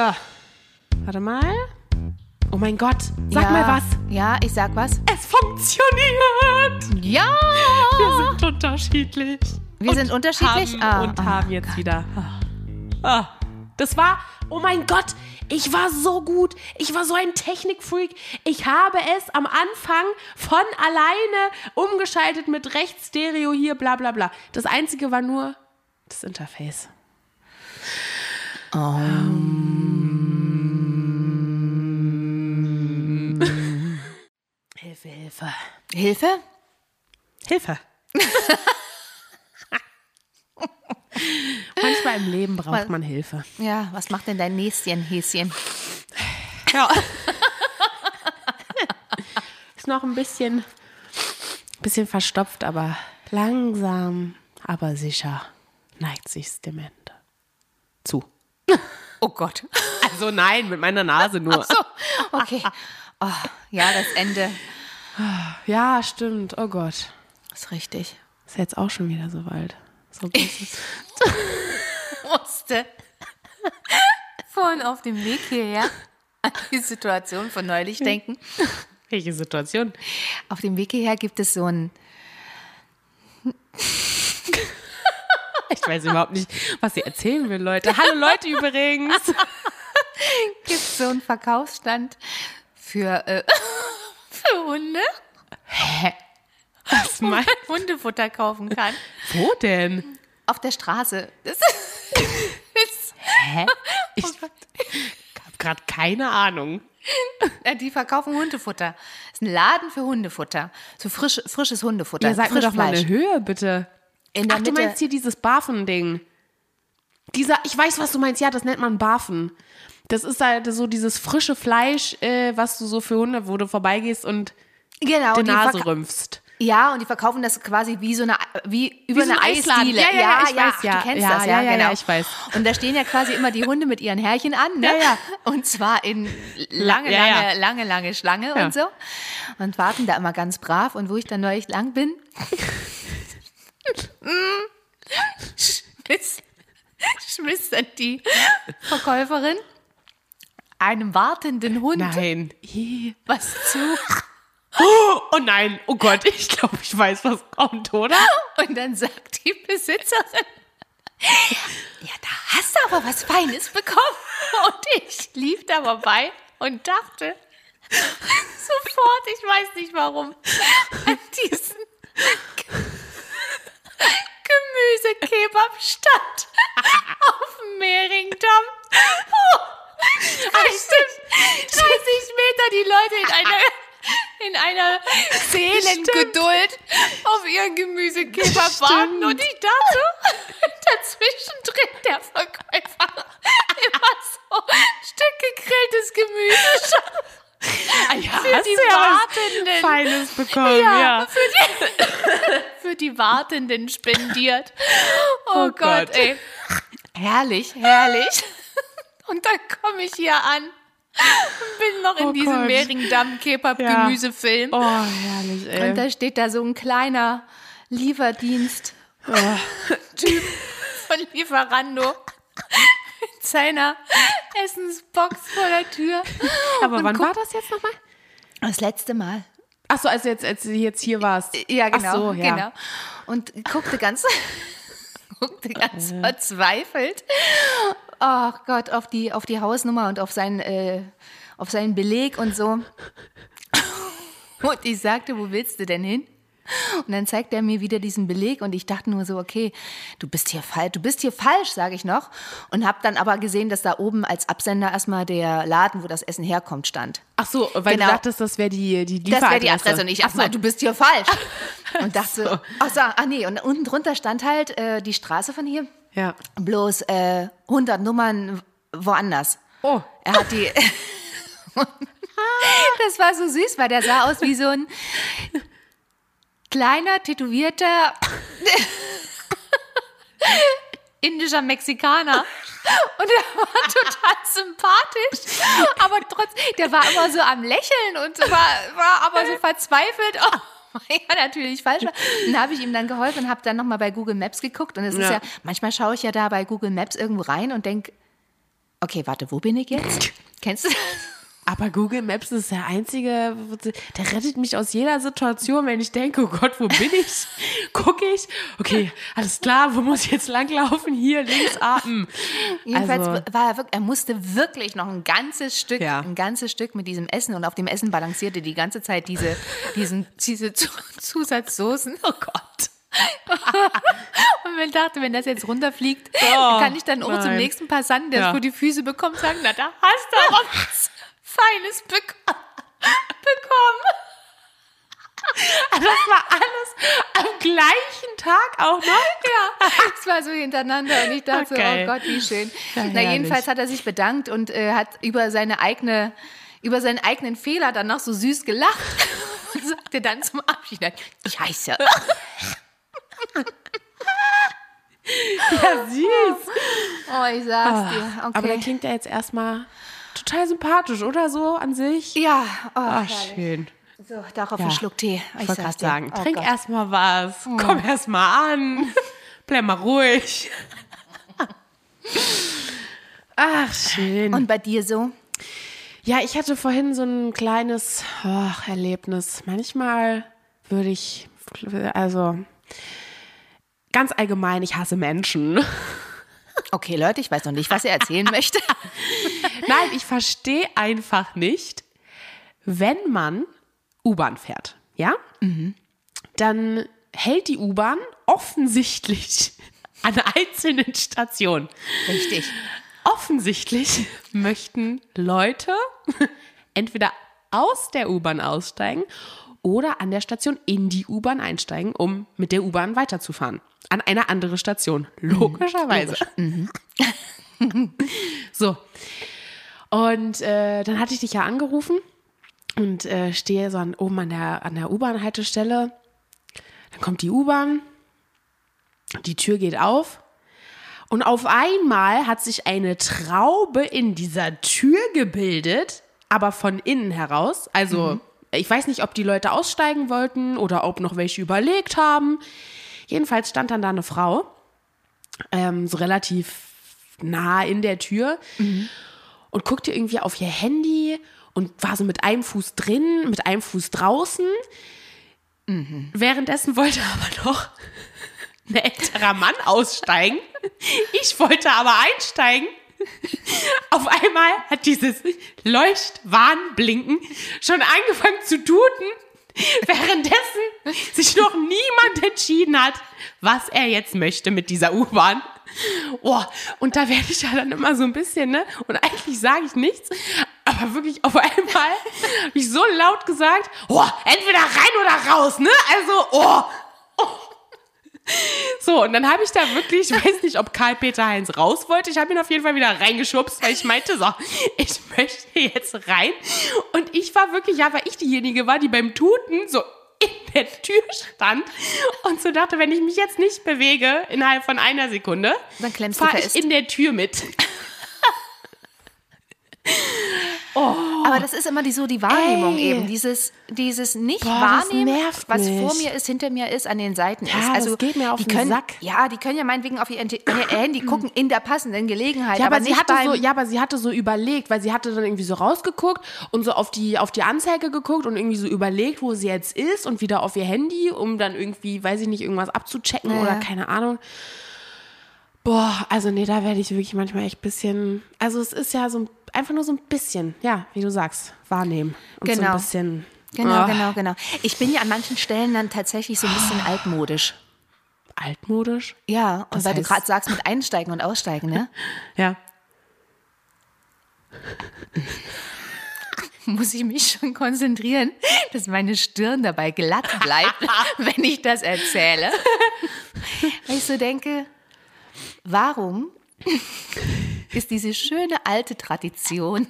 So, warte mal. Oh mein Gott, sag ja, mal was. Ja, ich sag was. Es funktioniert. Ja! Wir sind unterschiedlich. Wir sind unterschiedlich? Haben, Ah, und ah, haben jetzt wieder. Ah, das war, oh mein Gott, ich war so gut. Ich war so ein Technikfreak. Ich habe es am Anfang von alleine umgeschaltet mit rechts Stereo hier, bla bla bla. Das Einzige war nur das Interface. Hilfe, Hilfe. Hilfe? Hilfe. Manchmal im Leben braucht man Hilfe. Ja, was macht denn dein Näschen, Häschen? Ja. Ist noch ein bisschen, bisschen verstopft, aber langsam, aber sicher neigt sich's dem Ende zu. Oh Gott. Also nein, mit meiner Nase nur. So, okay. Oh, ja, das Ende Ja, stimmt. Oh Gott. ist richtig. Ist jetzt auch schon wieder so weit. So ist- Musste vorhin auf dem Weg hierher an die Situation von neulich denken. Welche Situation? Auf dem Weg hierher gibt es so ein, Ich weiß überhaupt nicht, was sie erzählen will, Leute. Hallo Leute übrigens. gibt so einen Verkaufsstand für, äh, für Hunde, Was wo man Hundefutter kaufen kann. Wo denn? Auf der Straße. Das ist, Hä? Ich habe gerade keine Ahnung. die verkaufen Hundefutter. Das ist ein Laden für Hundefutter. So frisch, frisches Hundefutter. Ja, sag mir doch mal eine Höhe, bitte. In der Ach, du Mitte. meinst hier dieses Barfen-Ding. Dieser, ich weiß, was du meinst. Ja, das nennt man Barfen. Das ist halt so dieses frische Fleisch, äh, was du so für Hunde, wo du vorbeigehst und genau, die Nase rümpfst. Ja, und die verkaufen das quasi wie so eine, wie über so ein eine. Eisdiele. Ja, ja, ja, ich weiß, ach, ja. Du kennst Ja, das, ja, ja, ja, genau. ja, ich weiß. Und da stehen ja quasi immer die Hunde mit ihren Härchen an, ne? Ja, ja. Und zwar in lange, Ja, ja. lange, lange, lange Schlange Ja. und so. Und warten da immer ganz brav. Und wo ich dann neulich lang bin, schmiss, schmiss dann die Verkäuferin einem wartenden Hund Nein. Was zu. Oh nein, oh Gott, ich glaube, ich weiß, was kommt, oder? Und dann sagt die Besitzerin, ja, da hast du aber was Feines bekommen. Und ich lief da vorbei und dachte sofort, ich weiß nicht warum, an diesen Gemüsekebab-Stand auf dem Mehringdamm. Ach, stimmt. 30 Meter die Leute in einer, in einer Seelengeduld auf ihren Gemüsekebab warten. Und ich dachte, dazwischen drin der Verkäufer immer so ein Stück gegrilltes Gemüse hast die ja Wartenden. Feines bekommen, Ja, ja. Für, die, für die Wartenden spendiert. Oh, Oh Gott, Gott. ey. Herrlich, herrlich. Und dann komme ich hier an und bin noch in Oh diesem. Mehringdamm-Kebab-Gemüsefilm. Oh, herrlich, ey. Und da steht da so ein kleiner Lieferdienst Typ von Lieferando mit seiner Essensbox vor der Tür. Aber und wann war das jetzt nochmal? Das letzte Mal. Achso, als, jetzt, als du jetzt hier warst. Ja, genau. Ach so, ja. genau. Und guckte ganz, guckte ganz verzweifelt, ach Gott, auf die, auf die Hausnummer und auf seinen, äh, auf seinen Beleg und so. Und ich sagte, wo willst du denn hin? Und dann zeigt er mir wieder diesen Beleg und ich dachte nur so, okay, du bist hier falsch, du bist hier falsch, sage ich noch. Und habe dann aber gesehen, dass da oben als Absender erstmal der Laden, wo das Essen herkommt, stand. Ach so, weil Genau. du dachtest, das wäre die, die Das Lieferadresse. wäre die Adresse und ich Ach erstmal, so. du bist hier falsch. Und dachte so, ach so, ach nee, und unten drunter stand halt äh, die Straße von hier, Ja. bloß äh, 100 Nummern woanders. Oh. Er hat die. das war so süß, weil der sah aus wie so ein kleiner, tätowierter indischer Mexikaner. Und er war total sympathisch. Aber trotzdem, der war immer so am Lächeln und war, war aber so verzweifelt. Oh, ja, natürlich falsch war. Und da habe ich ihm dann geholfen und habe dann nochmal bei Google Maps geguckt. Und es ist Ja. ja, manchmal schaue ich ja da bei Google Maps irgendwo rein und denke, Okay, warte, wo bin ich jetzt? Kennst du das? Aber Google Maps ist der einzige, der rettet mich aus jeder Situation, wenn ich denke, oh Gott, wo bin ich? Gucke ich, okay, alles klar, wo muss ich jetzt langlaufen? Hier, links, atmen. Jedenfalls Also- war er wirklich, er musste wirklich noch ein ganzes Stück, Ja. ein ganzes Stück mit diesem Essen und auf dem Essen balancierte die ganze Zeit diese, diesen, diese Zu- Zusatzsoßen. Oh Gott. Und man dachte, wenn das jetzt runterfliegt, kann ich dann auch zum nein. nächsten Passanten, der Ja. es vor die Füße bekommt, sagen, na, da hast du was Feines bek bekommen. Das war alles am gleichen Tag auch noch? Ja, es war so hintereinander und ich dachte, Okay. oh Gott, wie schön. Ja, Na, jedenfalls hat er sich bedankt und äh, hat über seine eigene, über seinen eigenen Fehler dann noch so süß gelacht und sagte dann zum Abschied, Scheiße. Ja, süß. Oh, ich sag's dir. Okay. Aber der klingt ja jetzt erstmal total sympathisch, oder so an sich? ja, oh, Ach, schön. so, darauf Ja. ein Schluck Tee. Ich wollte gerade sagen, Oh trink Gott. erstmal was, komm erstmal an, bleib mal ruhig. Ach, schön. Und bei dir so? ja, ich hatte vorhin so ein kleines ach, Erlebnis. Manchmal würde ich, also ganz allgemein, ich hasse Menschen. Okay, Leute, ich weiß noch nicht, was er erzählen möchte. Nein, ich verstehe einfach nicht, wenn man U-Bahn fährt, ja? Dann hält die U-Bahn offensichtlich an einzelnen Stationen. Richtig. Offensichtlich möchten Leute entweder aus der U-Bahn aussteigen oder an der Station in die U-Bahn einsteigen, um mit der U-Bahn weiterzufahren. An eine andere Station. Logischerweise. so. Und äh, dann hatte ich dich ja angerufen und äh, stehe so an, oben an der, an der U-Bahn-Haltestelle. Dann kommt die U-Bahn, die Tür geht auf und auf einmal hat sich eine Traube in dieser Tür gebildet, aber von innen heraus. Also, ich weiß nicht, ob die Leute aussteigen wollten oder ob noch welche überlegt haben. Jedenfalls stand dann da eine Frau, ähm, so relativ nah in der Tür und guckte irgendwie auf ihr Handy und war so mit einem Fuß drin, mit einem Fuß draußen. Währenddessen wollte aber noch ein älterer Mann aussteigen. Ich wollte aber einsteigen. Auf einmal hat dieses Leuchtwarnblinken schon angefangen zu tuten, währenddessen sich noch niemand entschieden hat, was er jetzt möchte mit dieser U-Bahn. Oh, und da werde ich ja dann immer so ein bisschen, ne? Und eigentlich sage ich nichts, aber wirklich auf einmal habe ich so laut gesagt, oh, entweder rein oder raus, ne? Also, oh, so, und dann habe ich da wirklich, ich weiß nicht, ob Karl-Peter Heinz raus wollte. Ich habe ihn auf jeden Fall wieder reingeschubst, weil ich meinte, so, ich möchte jetzt rein. Und ich war wirklich, ja, weil ich diejenige war, die beim Tuten so in der Tür stand und so dachte, wenn ich mich jetzt nicht bewege innerhalb von einer Sekunde, Dann klemmst du fahre ich fest. in der Tür mit. Aber das ist immer die, so die Wahrnehmung Ey. eben. Dieses, dieses nicht Boah, das wahrnehmen, nervt was mich. vor mir ist, hinter mir ist, an den Seiten Ja, ist. das Also geht mir auf die den können, Sack. Ja, die können ja meinetwegen auf ihr, Handy gucken in der passenden Gelegenheit. Ja, aber, aber, sie hatte so, ja, aber sie hatte so überlegt, weil sie hatte dann irgendwie so rausgeguckt und so auf die, auf die Anzeige geguckt und irgendwie so überlegt, wo sie jetzt ist und wieder auf ihr Handy, um dann irgendwie, weiß ich nicht, irgendwas abzuchecken Ja, oder keine Ahnung. Boah, also nee, da werde ich wirklich manchmal echt ein bisschen, also es ist ja so ein- einfach nur so ein bisschen, ja, wie du sagst, wahrnehmen. Und so Genau. ein bisschen. Genau, ah, genau, genau. Ich bin ja an manchen Stellen dann tatsächlich so ein bisschen altmodisch. Altmodisch. Ja, und Das weil du gerade sagst mit Einsteigen und Aussteigen, ne? Ja. muss ich mich schon konzentrieren, dass meine Stirn dabei glatt bleibt, wenn ich das erzähle. Weil ich so denke, warum ist diese schöne alte Tradition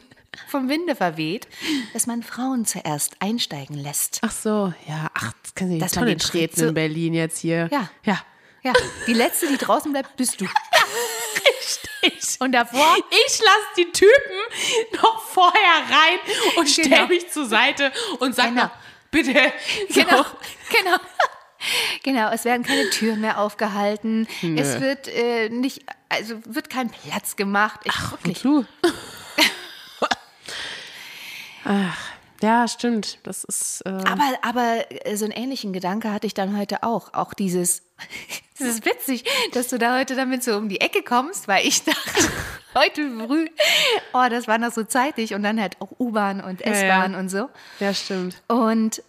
vom Winde verweht, dass man Frauen zuerst einsteigen lässt? Ach so, ja, ach, das kann ich Dass nicht man den treten in Berlin jetzt hier. Ja. Ja. Ja, die letzte, die draußen bleibt, bist du. Ich. Und davor Ich lasse die Typen noch vorher rein und stelle Genau. mich zur Seite und sag Genau. bitte. So. Genau, genau. Genau, es werden keine Türen mehr aufgehalten. Es wird äh, nicht, also wird kein Platz gemacht. Ich, wirklich. Du. Ach, ja, stimmt. Das ist. Äh, Aber, aber äh, so einen ähnlichen Gedanke hatte ich dann heute auch. Auch dieses, das ist witzig, dass du da heute damit so um die Ecke kommst, weil ich dachte, heute früh, oh, das war noch so zeitig und dann halt auch U-Bahn und ja. S-Bahn und so. ja, stimmt. Und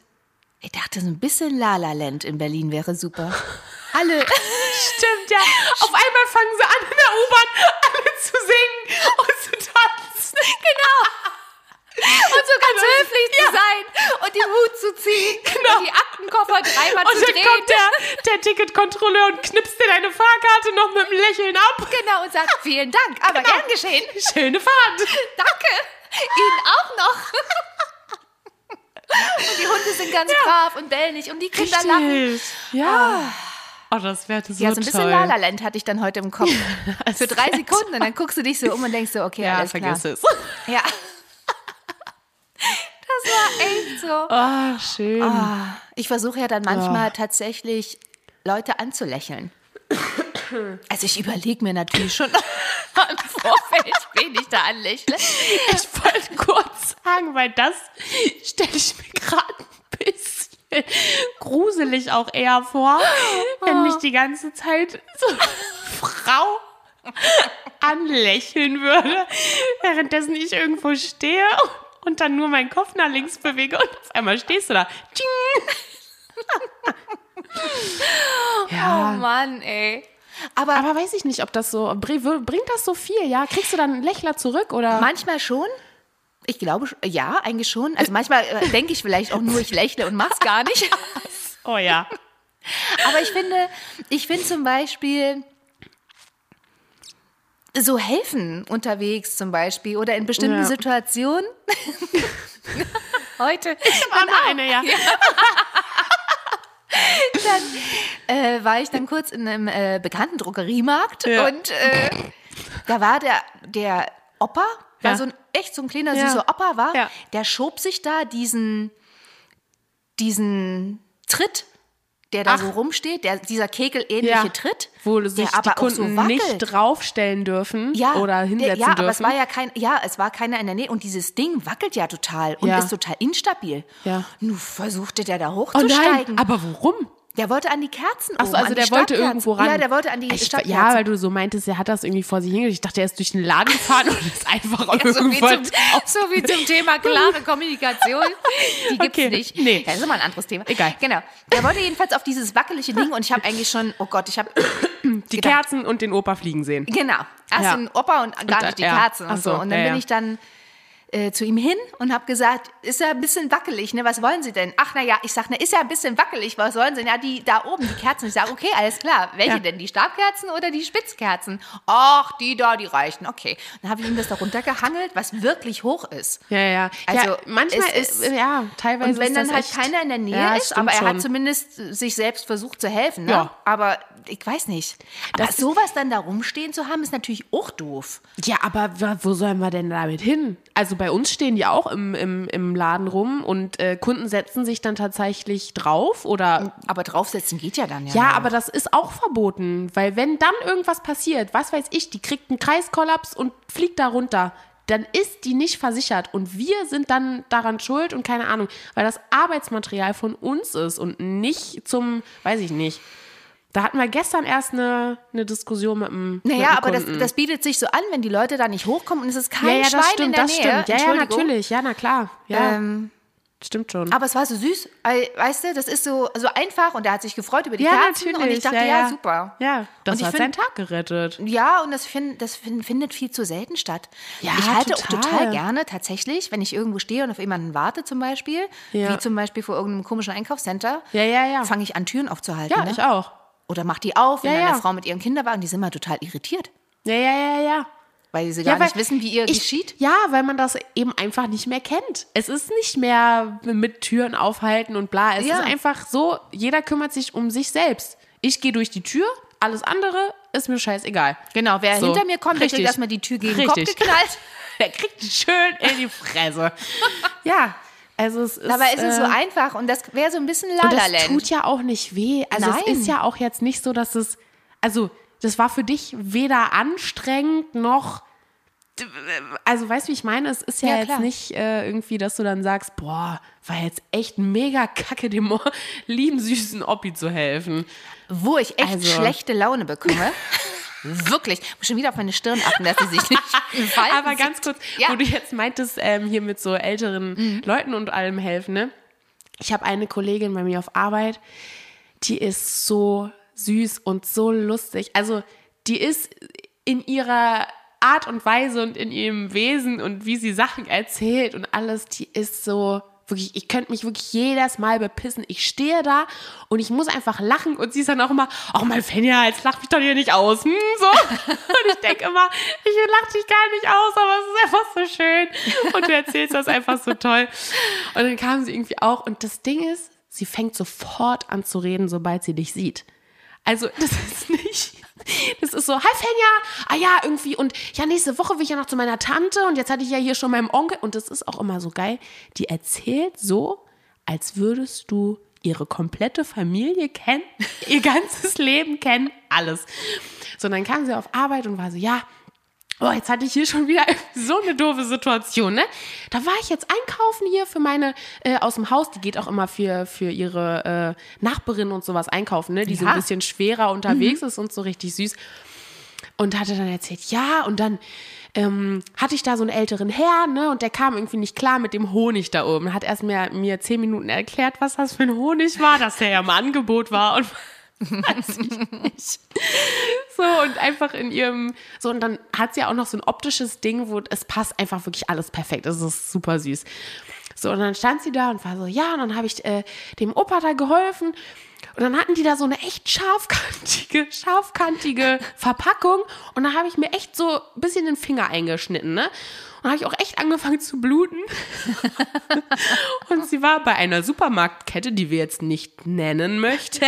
ich dachte, so ein bisschen La-La Land in Berlin wäre super. Alle, Stimmt, ja. Auf einmal fangen sie an, in der U-Bahn alle zu singen und zu tanzen. genau. Und so ganz höflich zu sein und den Hut zu ziehen und die Aktenkoffer dreimal Und zu dann drehen. kommt der, der Ticketkontrolleur und knipst dir deine Fahrkarte noch mit einem Lächeln ab. Genau, und sagt, vielen Dank, aber Genau. gern geschehen. Schöne Fahrt. Danke. Ihnen auch noch. Und die Hunde sind ganz brav und bellen nicht und die Kinder lachen. Ja. Oh, das wäre so Ja, so ein bisschen. La La Land hatte ich dann heute im Kopf. Für drei Sekunden und dann guckst du dich so um und denkst so, okay, Ja, alles vergiss klar. es. Ja. Das war echt so. Oh, schön. Ah, Ich versuche ja dann manchmal tatsächlich Leute anzulächeln. Also ich überlege mir natürlich schon im Vorfeld, wen ich da anlächle. Ich wollte kurz sagen, weil das stelle ich mir gerade ein bisschen gruselig auch eher vor, wenn mich die ganze Zeit so eine Frau anlächeln würde, währenddessen ich irgendwo stehe und dann nur meinen Kopf nach links bewege und auf einmal stehst du da. Tsching. Oh ja, Mann, ey. Aber, aber weiß ich nicht, ob das so br- bringt das so viel, ja? Kriegst du dann einen Lächler zurück oder? manchmal schon. Ich glaube, ja, eigentlich schon. Also manchmal äh, denke ich vielleicht auch nur, ich lächle und mach's gar nicht. Oh ja. Aber ich finde, ich finde zum Beispiel so helfen unterwegs zum Beispiel oder in bestimmten Ja. Situationen. Heute War nur eine, ja. äh, war ich dann kurz in einem äh, bekannten Drogeriemarkt Ja. und äh, da war der, der Opa, war Ja. so ein echt so ein kleiner Ja. süßer Opa war, der schob sich da diesen, diesen Tritt, der da Ach. so rumsteht, der, dieser kegelähnliche Ja. Tritt, Wo sich der aber die so Kunden wackelt. nicht draufstellen dürfen ja, oder der, hinsetzen ja, dürfen. aber es war ja kein, ja, es war keiner in der Nähe und dieses Ding wackelt ja total und Ja. ist total instabil. Ja. Nun versuchte der da oh hochzusteigen. nein, aber warum? Der wollte an die Kerzen Achso, oben, also der wollte irgendwo ran. Ja, der wollte an die ich, Stabkerzen. Ja, weil du so meintest, er hat das irgendwie vor sich hingelegt. Ich dachte, er ist durch den Laden gefahren und ist einfach so, wie irgendwo zum, so wie zum Thema klare Kommunikation. Die gibt's Okay, nicht. nee. Ja, das ist immer ein anderes Thema. Egal. Genau. Der wollte jedenfalls auf dieses wackelige Ding und ich habe eigentlich schon, oh Gott, ich habe die Kerzen und den Opa fliegen sehen. Genau. Erst Ja. den Opa und gar da- nicht die ja. Kerzen und Ach so. so, Und dann ja, bin ja. ich dann äh, zu ihm hin und habe gesagt, ist ja ein bisschen wackelig, ne? Was wollen Sie denn? Ach, na ja, ich sag, ne, ist ja ein bisschen wackelig, was sollen Sie? denn? Ja, die da oben, die Kerzen. Ich sage, okay, alles klar. Welche Ja. denn? Die Stabkerzen oder die Spitzkerzen? Ach, die da, die reichen. Okay. Dann habe ich ihm das da runtergehangelt, was wirklich hoch ist. Ja, ja. Also, ja, manchmal ist, ist- ja, teilweise Und wenn dann halt echt, keiner in der Nähe Ja, ist, aber er schon. hat zumindest sich selbst versucht zu helfen. Ne? Ja. Aber ich weiß nicht. Aber Das- sowas dann da rumstehen zu haben, ist natürlich auch doof. Ja, aber wo sollen wir denn damit hin? Also bei uns stehen die auch im, im, im Laden rum und äh, Kunden setzen sich dann tatsächlich drauf oder Aber draufsetzen geht ja dann ja. Ja, noch. aber das ist auch verboten, weil wenn dann irgendwas passiert, was weiß ich, die kriegt einen Kreiskollaps und fliegt da runter, dann ist die nicht versichert und wir sind dann daran schuld und keine Ahnung, weil das Arbeitsmaterial von uns ist und nicht zum, weiß ich nicht. Da hatten wir gestern erst eine, eine Diskussion mit dem mit Naja, dem aber das, das bietet sich so an, wenn die Leute da nicht hochkommen und es ist kein ja, ja, Schwein das stimmt, in der das Nähe. stimmt. Ja, ja, natürlich. Ja, na klar. Ja, Ähm, stimmt schon. aber es war so süß, weißt du, das ist so, so einfach und er hat sich gefreut über die ja, Kerzen natürlich. und ich dachte, ja, ja, super. Ja, das Und ich hat find- seinen Tag gerettet. Ja, und das, find, das find, findet viel zu selten statt. Ja, ich halte total. auch total gerne tatsächlich, wenn ich irgendwo stehe und auf jemanden warte zum Beispiel, Ja. wie zum Beispiel vor irgendeinem komischen Einkaufscenter, Ja, ja, ja. fange ich an, Türen aufzuhalten. Ja, ne? ich auch. Oder mach die auf, wenn Ja, eine Frau mit ihrem Kinderwagen, die sind mal total irritiert, Ja, ja, ja, ja. weil sie Ja, gar nicht wissen, wie ihr ich, geschieht. Ja, weil man das eben einfach nicht mehr kennt. Es ist nicht mehr mit Türen aufhalten und bla. Es Ja. ist einfach so, jeder kümmert sich um sich selbst. Ich gehe durch die Tür, alles andere ist mir scheißegal. Genau, wer So, hinter mir kommt, der kriegt erstmal die Tür gegen den Kopf geknallt. Der kriegt schön in die Fresse. ja, Also es ist, Dabei ist es so äh, einfach und das wäre so ein bisschen und La La das tut ja auch nicht weh. Also Nein. es ist ja auch jetzt nicht so, dass es, also das war für dich weder anstrengend noch, also weißt du, wie ich meine? Es ist ja, Ja, jetzt klar. nicht äh, irgendwie, dass du dann sagst, boah, war jetzt echt mega kacke, dem lieben süßen Oppi zu helfen. Wo ich echt Also- schlechte Laune bekomme. Wirklich. Ich muss schon wieder auf meine Stirn achten, dass sie sich nicht falten Aber ganz kurz, Ja. Mhm. wo du jetzt meintest, ähm, hier mit so älteren Leuten und allem helfen, ne? Ich habe eine Kollegin bei mir auf Arbeit, die ist so süß und so lustig. Also, die ist in ihrer Art und Weise und in ihrem Wesen und wie sie Sachen erzählt und alles, die ist so wirklich, ich könnte mich wirklich jedes Mal bepissen. Ich stehe da und ich muss einfach lachen und sie ist dann auch immer, ach mein Fenja, jetzt lach mich doch hier nicht aus. Hm, so. Und ich denke immer, ich lach dich gar nicht aus, aber es ist einfach so schön. Und du erzählst das einfach so toll. Und dann kam sie irgendwie auch und das Ding ist, sie fängt sofort an zu reden, sobald sie dich sieht. Also, das ist nicht. Das ist so, hi Fenja, ah ja, irgendwie, und ja, nächste Woche will ich ja noch zu meiner Tante und jetzt hatte ich ja hier schon meinen Onkel und das ist auch immer so geil. Die erzählt so, als würdest du ihre komplette Familie kennen, ihr ganzes Leben kennen, alles. So, und dann kam sie auf Arbeit und war so, ja, Oh, jetzt hatte ich hier schon wieder so eine doofe Situation, ne? Da war ich jetzt einkaufen hier für meine äh, aus dem Haus. Die geht auch immer für, für ihre äh, Nachbarinnen und sowas einkaufen, ne? Die so Ja. ein bisschen schwerer unterwegs ist und so richtig süß. Und hatte dann erzählt, ja, und dann ähm, hatte ich da so einen älteren Herrn, ne? Und der kam irgendwie nicht klar mit dem Honig da oben. Hat erst mir, mir zehn Minuten erklärt, was das für ein Honig war, dass der ja im Angebot war und weiß ich nicht. So, und einfach in ihrem, so, und dann hat sie auch noch so ein optisches Ding, wo es passt einfach wirklich alles perfekt. Es ist super süß. So, und dann stand sie da und war so, ja, und dann habe ich äh, dem Opa da geholfen. Und dann hatten die da so eine echt scharfkantige, scharfkantige Verpackung. Und da habe ich mir echt so ein bisschen den Finger eingeschnitten, ne? Und habe ich auch echt angefangen zu bluten. und sie war bei einer Supermarktkette, die wir jetzt nicht nennen möchten.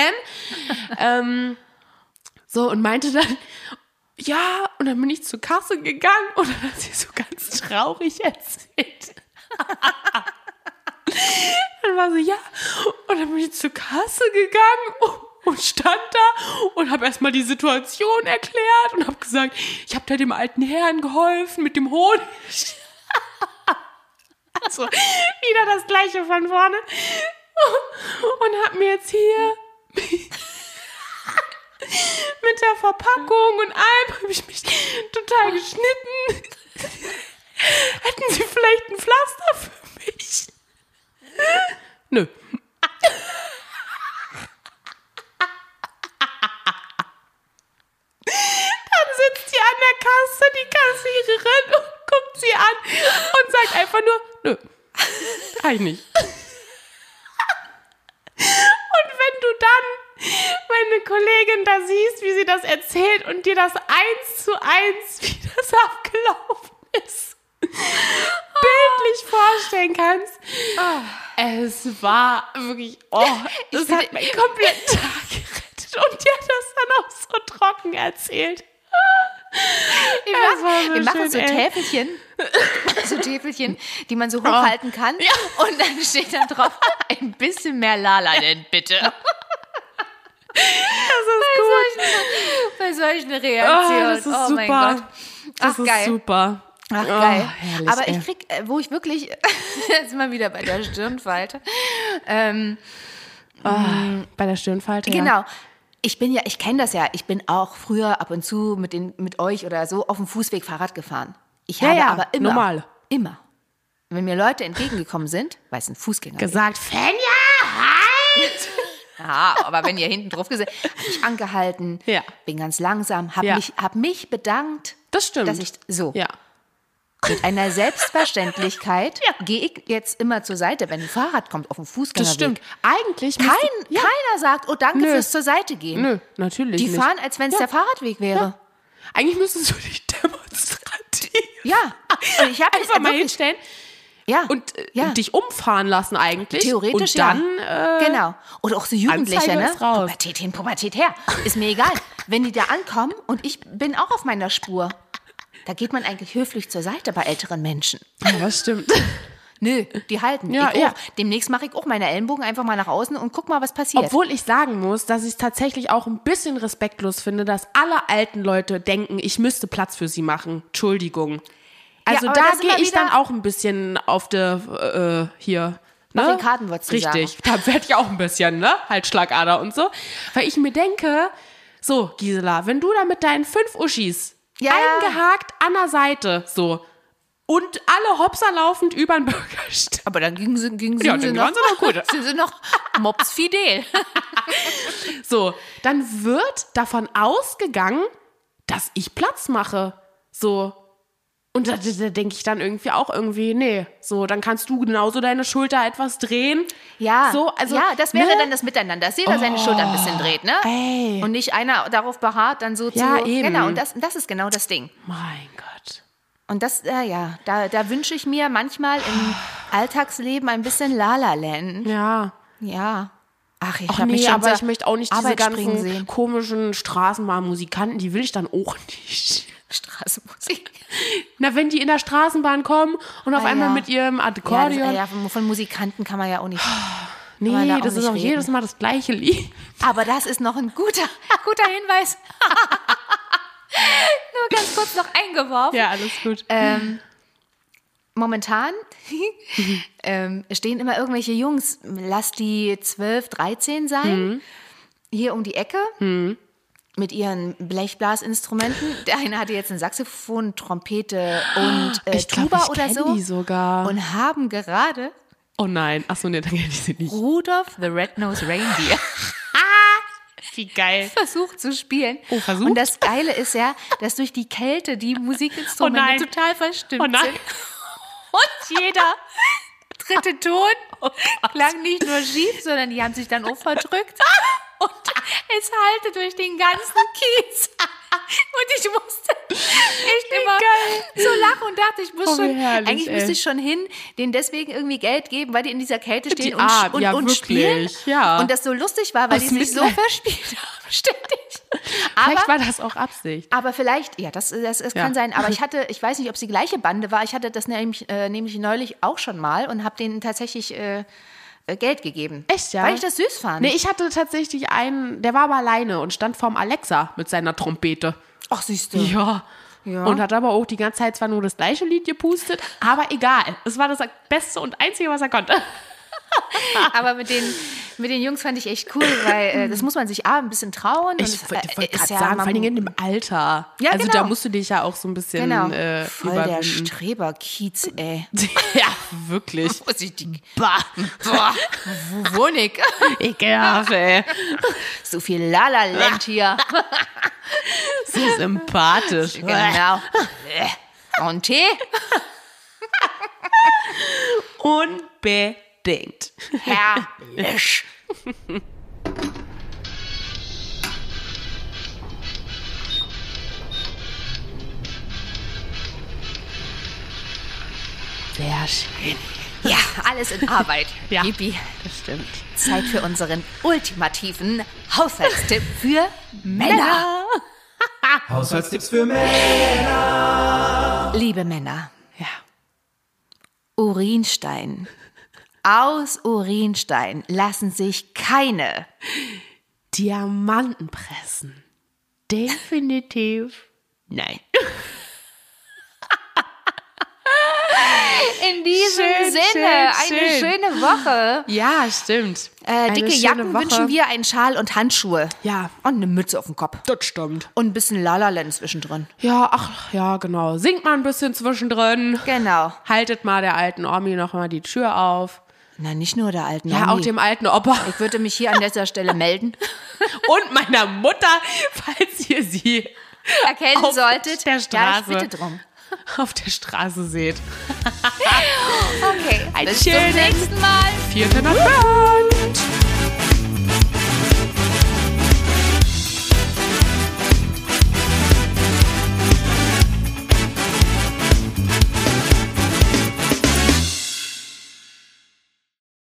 ähm, so, und meinte dann, ja, und dann bin ich zur Kasse gegangen und dann hat sie so ganz traurig erzählt. Dann war sie, ja, und dann bin ich zur Kasse gegangen und stand da und habe erstmal die Situation erklärt und habe gesagt, ich habe da dem alten Herrn geholfen mit dem Honig. also wieder das gleiche von vorne. Und habe mir jetzt hier mit der Verpackung und allem habe ich mich total geschnitten. Hätten Sie vielleicht ein Pflaster für mich? Nö. Dann sitzt sie an der Kasse, die Kassiererin, und guckt sie an und sagt einfach nur, nö, kann ich nicht. Und wenn du dann meine Kollegin da siehst, wie sie das erzählt und dir das eins zu eins, wie das abgelaufen ist, bildlich vorstellen kannst. Es war wirklich, oh, das hat meinen kompletten Tag gerettet und die hat das dann auch so trocken erzählt. Wir Das machen, so wir machen so ey. Täfelchen, so Täfelchen, die man so hochhalten kann. Und dann steht da drauf, ein bisschen mehr Lala denn bitte. Das ist gut. Bei solchen Oh, Reaktionen. das ist oh super. mein Gott. Das Ach, ist geil. super. Ach, Oh, geil. herrlich, Aber ich krieg, äh, wo ich wirklich, jetzt sind wir wieder bei der Stirnfalte. Ähm, Bei der Stirnfalte. Ja. Genau. Ich bin ja, ich kenne das ja. Ich bin auch früher ab und zu mit, den, mit euch oder so auf dem Fußweg Fahrrad gefahren. Ich Ja, habe ja, aber immer, normal. immer, wenn mir Leute entgegengekommen sind, weil es ein Fußgänger Gesagt, Fenja, halt! Ja, aber wenn ihr hinten drauf gesehen, habe ich angehalten, Ja. bin ganz langsam, habe Ja. mich, hab mich bedankt, Das stimmt. dass ich so ja. Mit einer Selbstverständlichkeit gehe ich jetzt immer zur Seite, wenn ein Fahrrad kommt auf dem Fußgängerweg. Das stimmt. Eigentlich Kein, ja. Keiner sagt, oh danke Nö. fürs zur Seite gehen. Nö, natürlich Die nicht. fahren, als wenn es Ja. der Fahrradweg wäre. Eigentlich müsstest du dich demonstrativ Ja. Und ich habe einfach mal wirklich, hinstellen ja. und äh, ja. dich umfahren lassen eigentlich. Theoretisch und dann, ja. Äh, genau. Oder auch so Jugendliche, Anzeige ne? Pubertät hin, Pubertät her. Ist mir egal. Wenn die da ankommen und ich bin auch auf meiner Spur, da geht man eigentlich höflich zur Seite bei älteren Menschen. Ja, das stimmt. Nö, die halten. Ja, ja. Demnächst mache ich auch meine Ellenbogen einfach mal nach außen und guck mal, was passiert. Obwohl ich sagen muss, dass ich es tatsächlich auch ein bisschen respektlos finde, dass alle alten Leute denken, ich müsste Platz für sie machen. Entschuldigung. Also aber da gehe ich dann auch ein bisschen auf der, äh, hier. Auf Ne? den Karten, würdest du Richtig, da werde ich auch ein bisschen, ne? Halt Schlagader und so. Weil ich mir denke, so, Gisela, wenn du da mit deinen fünf Uschis Ja. eingehakt an der Seite, so, und alle hopser laufend über den Bürgersteig. aber dann gingen sie, gingen Ja, sie noch, sie noch gut. sind sie noch Mops fidel. So, dann wird davon ausgegangen, dass ich Platz mache. So. Und da, da denke ich dann irgendwie auch irgendwie, nee, so, dann kannst du genauso deine Schulter etwas drehen. Ja, So, also, ja, das wäre ne? dann das Miteinander, dass jeder seine Schulter ein bisschen dreht, ne? Ey. Und nicht einer darauf beharrt, dann so Ja, zu. eben. Genau, und das, das ist genau das Ding. Mein Gott. Und das, äh, ja, da, da wünsche ich mir manchmal im Alltagsleben ein bisschen Lala-Land. Ja. Ja. Ach, ich habe mich nee, schon aber ich möchte auch nicht diese Arbeit springen ganzen komischen Straßenbahnmusikanten, die will ich dann auch nicht. Straßenmusik. Na, wenn die in der Straßenbahn kommen und auf Ah, einmal ja. mit ihrem Ja, das, Akkordeon. ja, von, von Musikanten kann man ja auch nicht. da nee, auch das ist auch reden. jedes Mal das gleiche Lied. Aber das ist noch ein guter, guter Hinweis. Nur ganz kurz noch eingeworfen. Ja, alles gut. Ähm, momentan ähm, stehen immer irgendwelche Jungs, lass die 12, 13 sein, hier um die Ecke. Mit ihren Blechblasinstrumenten. Der eine hatte jetzt ein Saxophon, Trompete und äh, ich glaub, Tuba ich oder so. die sogar. Und haben gerade oh nein, achso, nee, dann kenne ich sie nicht. Rudolph the Red-Nosed Reindeer Wie geil. versucht zu spielen. Oh, versucht? Und das Geile ist ja, dass durch die Kälte die Musikinstrumente Oh total verstimmt Oh nein. sind. Und jeder dritte Ton klang nicht nur schief, sondern die haben sich dann auch verdrückt. Und es hallte durch den ganzen Kiez. Und ich musste echt immer so lachen und dachte, ich muss Oh, wie schon, herrlich, eigentlich ey. müsste ich schon hin, denen deswegen irgendwie Geld geben, weil die in dieser Kälte stehen Die und, und, ja, und spielen. ja. Und das so lustig war, weil Aus die sich so verspielt haben, ständig. Aber Vielleicht war das auch Absicht. aber vielleicht, ja, das, das, das Ja. kann sein. Aber ich hatte, ich weiß nicht, ob es die gleiche Bande war. Ich hatte das nämlich, äh, nämlich neulich auch schon mal und habe denen tatsächlich äh, Geld gegeben. Echt, ja? Weil ich das süß fand. Nee, ich hatte tatsächlich einen, der war aber alleine und stand vorm Alexa mit seiner Trompete. Ach, siehst du. Ja. Ja. Und hat aber auch die ganze Zeit zwar nur das gleiche Lied gepustet, aber egal. Es war das Beste und Einzige, was er konnte. Aber mit den, mit den Jungs fand ich echt cool, weil äh, das muss man sich A, ein bisschen trauen. Ich es, wollte äh, wollt ist gerade ja sagen, vor Dingen in dem Alter. Ja, also genau. da musst du dich ja auch so ein bisschen Genau. äh, Voll der überwinden. Streberkiez, ey. ja, wirklich. Vorsichtig. Bah. Boah. Wo wohne ich? Ekelhaft, ey. So viel Lala-Land hier. So sympathisch. genau. Und Tee? Unbedingt. Herrlich. Sehr schön. Ja, alles in Arbeit. Ja. Yippie. Das stimmt. Zeit für unseren ultimativen Haushaltstipp für Männer. Haushaltstipps für Männer. Liebe Männer, Ja. Urinstein. Aus Urinstein lassen sich keine Diamanten pressen. Definitiv nein. In diesem Schön, Sinne, schön, eine schön. schöne Woche. Ja, stimmt. Äh, dicke Jacken Woche. wünschen wir, einen Schal und Handschuhe. Ja. Und eine Mütze auf dem Kopf. Das stimmt. Und ein bisschen Lalaland zwischendrin. Ja, ach, ja, genau. Singt mal ein bisschen zwischendrin. Genau. Haltet mal der alten Omi noch mal die Tür auf. Na, nicht nur der alten Ja, Omi. auch dem alten Opa. Ich würde mich hier an dieser Stelle melden. Und meiner Mutter, falls ihr sie Erkennen Auf solltet. der Ja, ich Straße. bitte drum. auf der Straße seht. Okay. Ein Bis zum schönes- nächsten Mal. Vierte Nacht.